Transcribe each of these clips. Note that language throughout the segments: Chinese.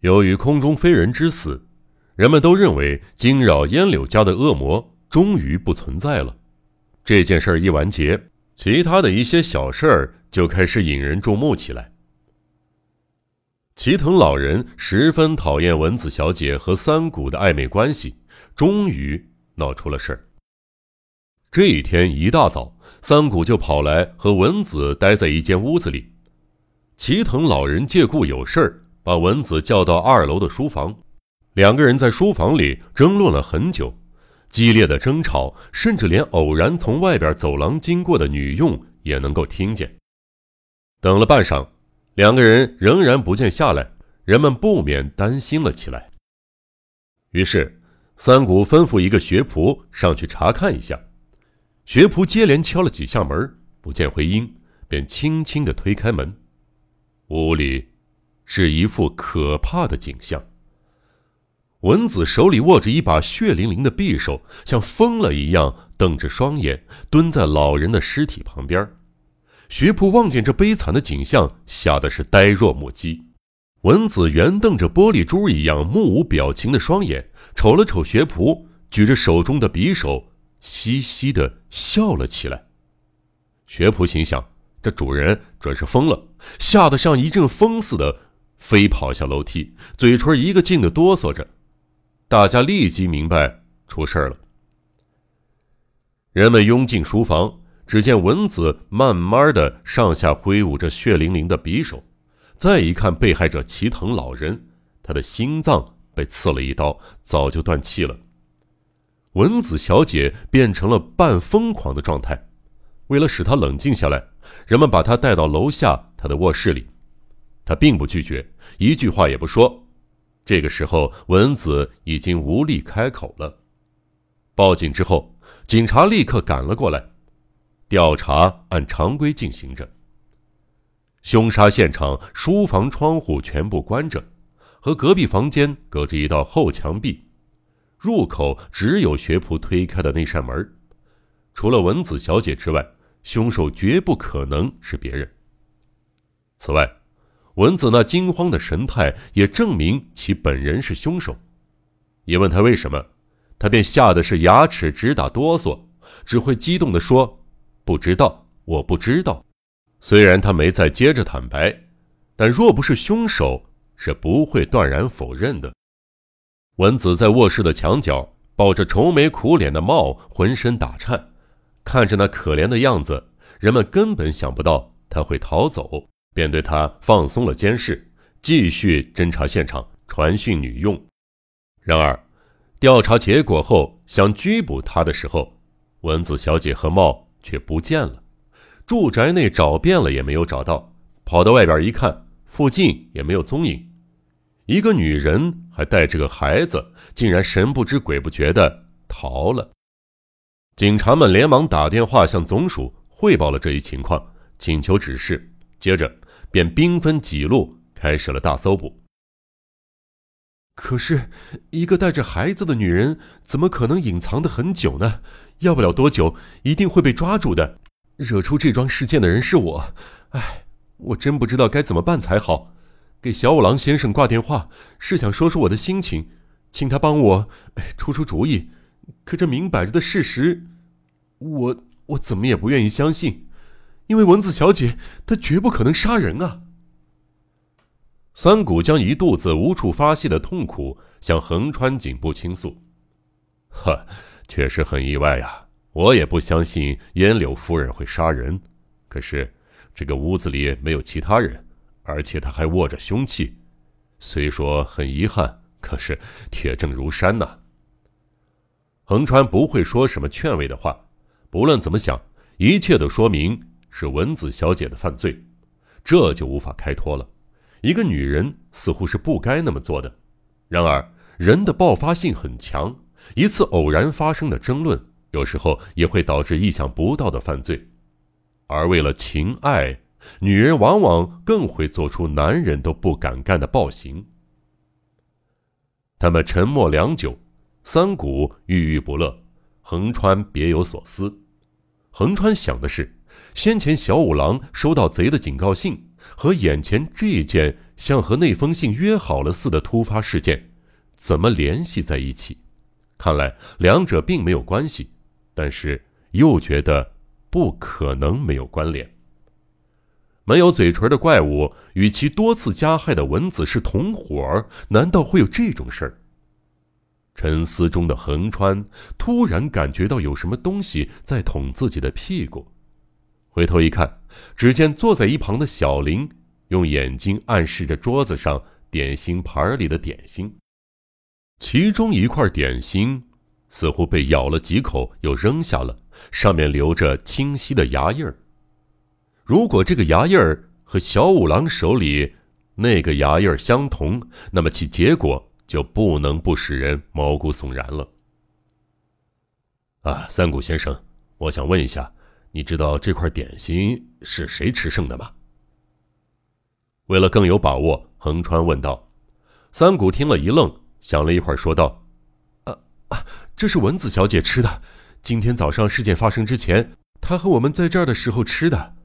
由于空中飞人之死，人们都认为惊扰烟柳家的恶魔终于不存在了。这件事儿一完结，其他的一些小事儿就开始引人注目起来。齐藤老人十分讨厌文子小姐和三谷的暧昧关系，终于闹出了事儿。这一天一大早，三谷就跑来和文子待在一间屋子里。齐藤老人借故有事儿，把文子叫到二楼的书房，两个人在书房里争论了很久，激烈的争吵甚至连偶然从外边走廊经过的女佣也能够听见。等了半晌。两个人仍然不见下来，人们不免担心了起来。于是，三谷吩咐一个学仆上去查看一下。学仆接连敲了几下门，不见回音，便轻轻地推开门。屋里是一副可怕的景象。文子手里握着一把血淋淋的匕首，像疯了一样瞪着双眼，蹲在老人的尸体旁边。学仆望见这悲惨的景象，吓得是呆若木鸡。文子圆瞪着玻璃珠一样目无表情的双眼，瞅了瞅学仆，举着手中的匕首，嘻嘻的笑了起来。学仆心想：这主人准是疯了，吓得像一阵风似的飞跑下楼梯，嘴唇一个劲的哆嗦着。大家立即明白出事了。人们拥进书房。只见文子慢慢的上下挥舞着血淋淋的匕首，再一看被害者齐藤老人，他的心脏被刺了一刀，早就断气了。文子小姐变成了半疯狂的状态，为了使她冷静下来，人们把她带到楼下她的卧室里，他并不拒绝，一句话也不说。这个时候，文子已经无力开口了。报警之后，警察立刻赶了过来。调查按常规进行着。凶杀现场书房窗户全部关着，和隔壁房间隔着一道厚墙壁，入口只有学仆推开的那扇门。除了文子小姐之外，凶手绝不可能是别人。此外，文子那惊慌的神态也证明其本人是凶手。一问他为什么，他便吓得是牙齿直打哆嗦，只会激动地说。不知道，我不知道。虽然他没再接着坦白，但若不是凶手，是不会断然否认的。文子在卧室的墙角抱着愁眉苦脸的茂，浑身打颤，看着那可怜的样子，人们根本想不到他会逃走，便对他放松了监视，继续侦查现场，传讯女佣。然而，调查结果后想拘捕他的时候，文子小姐和茂。却不见了，住宅内找遍了也没有找到，跑到外边一看，附近也没有踪影。一个女人还带着个孩子，竟然神不知鬼不觉的逃了。警察们连忙打电话向总署汇报了这一情况，请求指示，接着便兵分几路开始了大搜捕。可是，一个带着孩子的女人怎么可能隐藏的很久呢？要不了多久，一定会被抓住的。惹出这桩事件的人是我，哎，我真不知道该怎么办才好。给小五郎先生挂电话，是想说说我的心情，请他帮我出出主意。可这明摆着的事实，我我怎么也不愿意相信，因为文子小姐她绝不可能杀人啊。三谷将一肚子无处发泄的痛苦向横川警部倾诉。呵，确实很意外呀！我也不相信烟柳夫人会杀人。可是这个屋子里没有其他人，而且他还握着凶器。虽说很遗憾，可是铁证如山呐。横川不会说什么劝慰的话。不论怎么想，一切都说明是文子小姐的犯罪，这就无法开脱了。一个女人似乎是不该那么做的，然而人的爆发性很强，一次偶然发生的争论，有时候也会导致意想不到的犯罪，而为了情爱，女人往往更会做出男人都不敢干的暴行。他们沉默良久，三谷郁郁不乐，横川别有所思。横川想的是，先前小五郎收到贼的警告信。和眼前这件像和那封信约好了似的突发事件，怎么联系在一起？看来两者并没有关系，但是又觉得不可能没有关联。没有嘴唇的怪物与其多次加害的蚊子是同伙儿，难道会有这种事儿？沉思中的横川突然感觉到有什么东西在捅自己的屁股，回头一看，只见坐在一旁的小林用眼睛暗示着桌子上点心盘里的点心。其中一块点心似乎被咬了几口，又扔下了，上面留着清晰的牙印儿。如果这个牙印儿和小五郎手里那个牙印儿相同，那么其结果就不能不使人毛骨悚然了。啊，三谷先生，我想问一下，你知道这块点心是谁吃剩的吗？为了更有把握，横川问道。三谷听了一愣。想了一会儿，说道：“啊啊，这是文子小姐吃的。今天早上事件发生之前，她和我们在这儿的时候吃的。”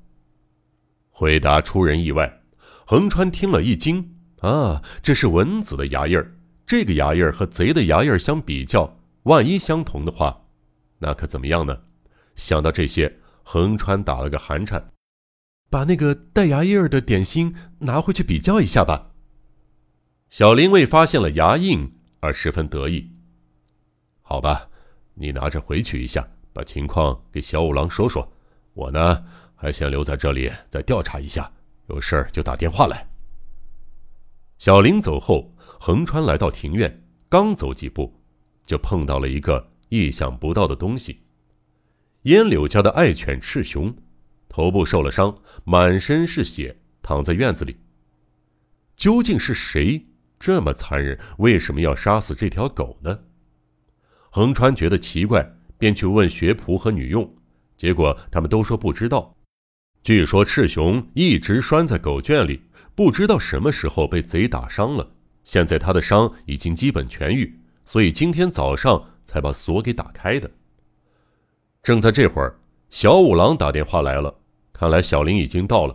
回答出人意外，横川听了一惊：“啊，这是文子的牙印儿。这个牙印儿和贼的牙印儿相比较，万一相同的话，那可怎么样呢？”想到这些，横川打了个寒颤：“把那个带牙印儿的点心拿回去比较一下吧。”小林为发现了牙印而十分得意。好吧，你拿着回去一下，把情况给小五郎说说。我呢，还想留在这里再调查一下，有事儿就打电话来。小林走后，横川来到庭院，刚走几步，就碰到了一个意想不到的东西：烟柳家的爱犬赤熊，头部受了伤，满身是血，躺在院子里。究竟是谁？这么残忍，为什么要杀死这条狗呢？横川觉得奇怪，便去问学仆和女佣，结果他们都说不知道。据说赤熊一直拴在狗圈里，不知道什么时候被贼打伤了。现在他的伤已经基本痊愈，所以今天早上才把锁给打开的。正在这会儿，小五郎打电话来了，看来小林已经到了。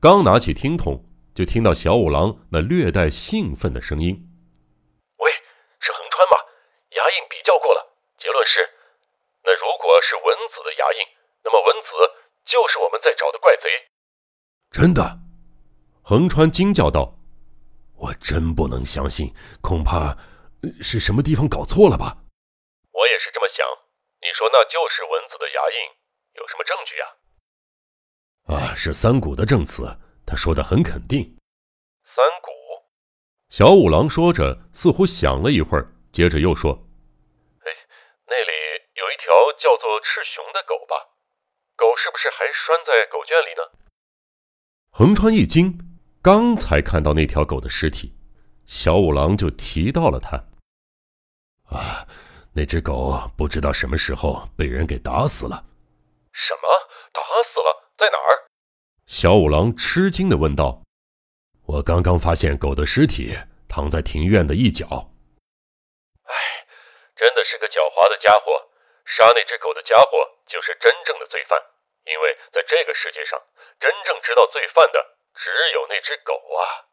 刚拿起听筒。就听到小五郎那略带兴奋的声音：“喂，是横川吗？牙印比较过了，结论是，那如果是蚊子的牙印，那么蚊子就是我们在找的怪贼。”真的，横川惊叫道：“我真不能相信，恐怕是什么地方搞错了吧？”我也是这么想。你说那就是蚊子的牙印，有什么证据呀？啊，是三谷的证词。他说的很肯定。三谷，小五郎说着，似乎想了一会儿，接着又说：“哎，那里有一条叫做赤熊的狗吧？狗是不是还拴在狗圈里呢？”横川一惊，刚才看到那条狗的尸体，小五郎就提到了他。啊，那只狗不知道什么时候被人给打死了。什么？打死了？在哪儿？小五郎吃惊的问道：“我刚刚发现狗的尸体躺在庭院的一角。”哎，真的是个狡猾的家伙！杀那只狗的家伙就是真正的罪犯，因为在这个世界上，真正知道罪犯的只有那只狗啊！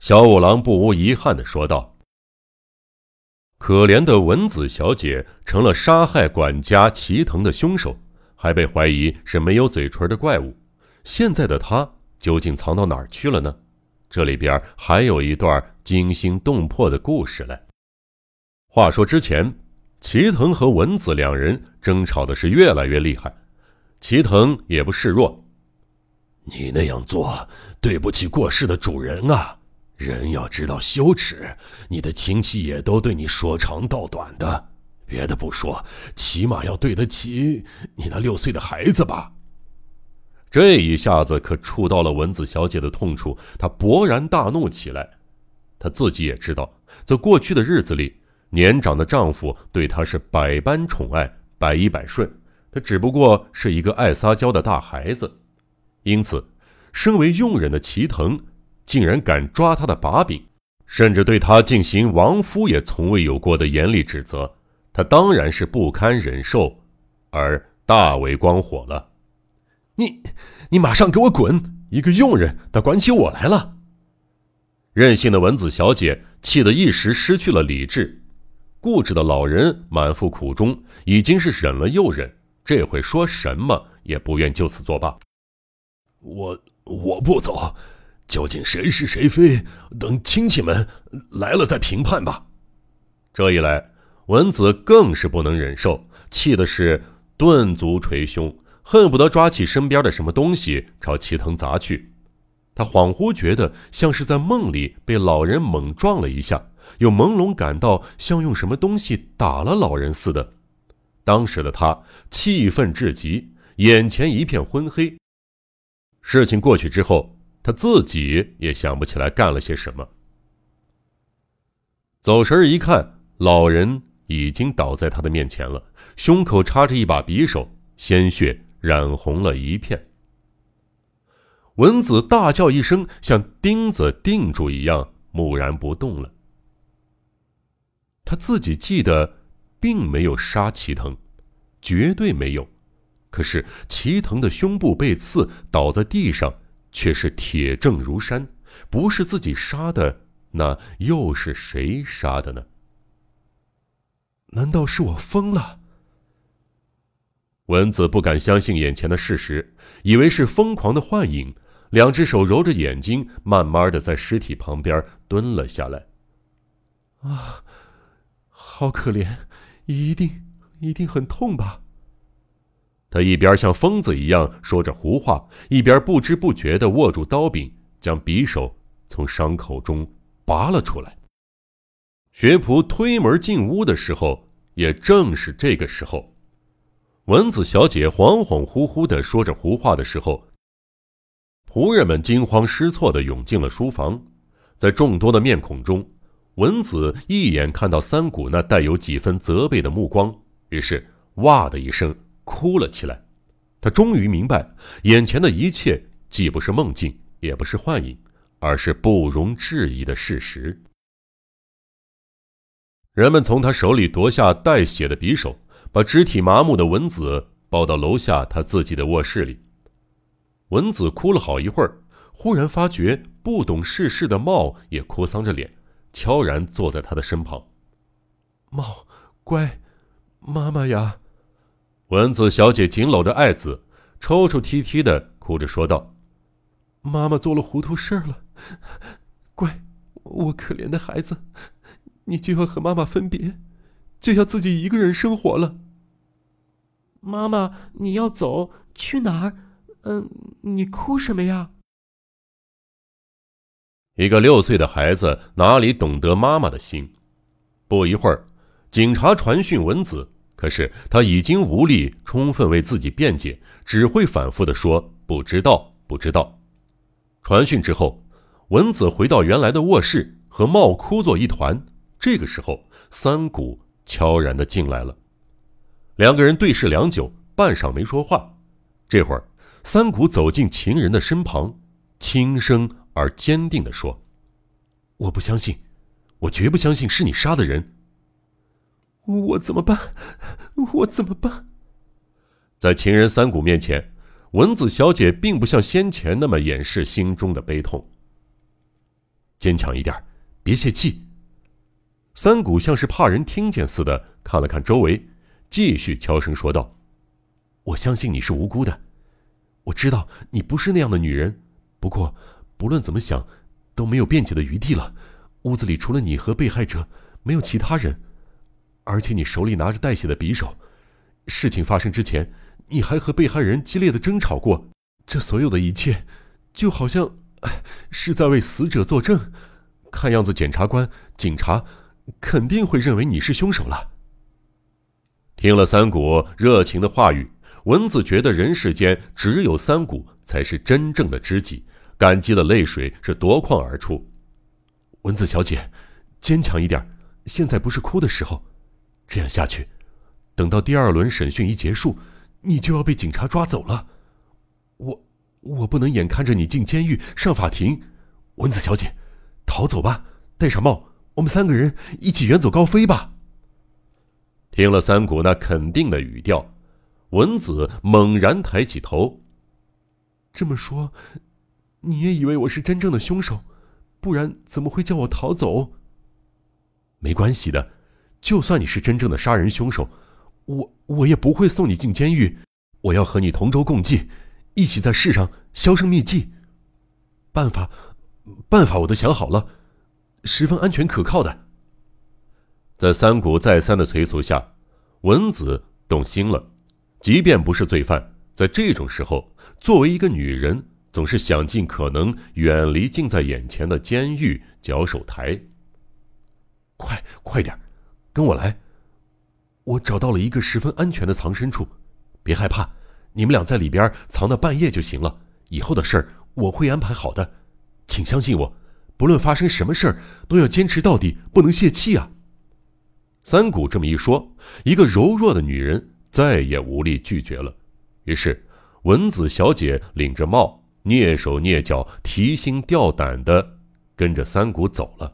小五郎不无遗憾的说道：“可怜的文子小姐成了杀害管家齐藤的凶手，还被怀疑是没有嘴唇的怪物。”现在的她究竟藏到哪儿去了呢？这里边还有一段惊心动魄的故事嘞。话说之前，齐藤和文子两人争吵的是越来越厉害，齐藤也不示弱：“你那样做对不起过世的主人啊！人要知道羞耻，你的亲戚也都对你说长道短的。别的不说，起码要对得起你那六岁的孩子吧。”这一下子可触到了文子小姐的痛处，她勃然大怒起来。她自己也知道，在过去的日子里，年长的丈夫对她是百般宠爱，百依百顺。她只不过是一个爱撒娇的大孩子，因此，身为佣人的齐藤竟然敢抓他的把柄，甚至对他进行亡夫也从未有过的严厉指责，他当然是不堪忍受，而大为光火了。你，你马上给我滚！一个佣人，他管起我来了。任性的文子小姐气得一时失去了理智，固执的老人满腹苦衷，已经是忍了又忍，这回说什么也不愿就此作罢。我我不走，究竟谁是谁非，等亲戚们来了再评判吧。这一来，文子更是不能忍受，气的是顿足捶胸。恨不得抓起身边的什么东西朝齐藤砸去，他恍惚觉得像是在梦里被老人猛撞了一下，又朦胧感到像用什么东西打了老人似的。当时的他气愤至极，眼前一片昏黑。事情过去之后，他自己也想不起来干了些什么。走神一看，老人已经倒在他的面前了，胸口插着一把匕首，鲜血。染红了一片。文子大叫一声，像钉子钉住一样，木然不动了。他自己记得，并没有杀齐藤，绝对没有。可是齐藤的胸部被刺，倒在地上，却是铁证如山，不是自己杀的，那又是谁杀的呢？难道是我疯了？文子不敢相信眼前的事实，以为是疯狂的幻影，两只手揉着眼睛，慢慢的在尸体旁边蹲了下来。啊，好可怜，一定一定很痛吧？他一边像疯子一样说着胡话，一边不知不觉的握住刀柄，将匕首从伤口中拔了出来。学仆推门进屋的时候，也正是这个时候。文子小姐恍恍惚惚的说着胡话的时候，仆人们惊慌失措的涌进了书房。在众多的面孔中，文子一眼看到三谷那带有几分责备的目光，于是哇的一声哭了起来。他终于明白，眼前的一切既不是梦境，也不是幻影，而是不容置疑的事实。人们从他手里夺下带血的匕首。把肢体麻木的文子抱到楼下他自己的卧室里。文子哭了好一会儿，忽然发觉不懂世事的茂也哭丧着脸，悄然坐在他的身旁。茂，乖，妈妈呀！文子小姐紧搂着爱子，抽抽啼啼的哭着说道：“妈妈做了糊涂事儿了，乖，我可怜的孩子，你就要和妈妈分别。”就要自己一个人生活了。妈妈，你要走去哪儿？嗯，你哭什么呀？一个六岁的孩子哪里懂得妈妈的心？不一会儿，警察传讯文子，可是他已经无力充分为自己辩解，只会反复的说不知道，不知道。传讯之后，文子回到原来的卧室，和茂哭作一团。这个时候，三谷。悄然的进来了，两个人对视良久，半晌没说话。这会儿，三谷走进情人的身旁，轻声而坚定的说：“我不相信，我绝不相信是你杀的人。我怎么办？我怎么办？”在情人三谷面前，文子小姐并不像先前那么掩饰心中的悲痛。坚强一点，别泄气。三谷像是怕人听见似的看了看周围，继续悄声说道：“我相信你是无辜的，我知道你不是那样的女人。不过，不论怎么想，都没有辩解的余地了。屋子里除了你和被害者，没有其他人。而且你手里拿着带血的匕首，事情发生之前，你还和被害人激烈的争吵过。这所有的一切，就好像是在为死者作证。看样子，检察官、警察……”肯定会认为你是凶手了。听了三谷热情的话语，文子觉得人世间只有三谷才是真正的知己，感激的泪水是夺眶而出。文子小姐，坚强一点，现在不是哭的时候。这样下去，等到第二轮审讯一结束，你就要被警察抓走了。我我不能眼看着你进监狱上法庭。文子小姐，逃走吧，戴上帽。我们三个人一起远走高飞吧。听了三谷那肯定的语调，文子猛然抬起头。这么说，你也以为我是真正的凶手，不然怎么会叫我逃走？没关系的，就算你是真正的杀人凶手，我我也不会送你进监狱。我要和你同舟共济，一起在世上销声匿迹。办法，办法我都想好了，十分安全可靠的。在三谷再三的催促下，文子动心了。即便不是罪犯，在这种时候，作为一个女人，总是想尽可能远离近在眼前的监狱脚手台。快，快点，跟我来！我找到了一个十分安全的藏身处，别害怕，你们俩在里边藏到半夜就行了。以后的事儿我会安排好的，请相信我，不论发生什么事儿，都要坚持到底，不能泄气啊！三谷这么一说，一个柔弱的女人。再也无力拒绝了，于是文子小姐领着帽，蹑手蹑脚、提心吊胆的跟着三谷走了。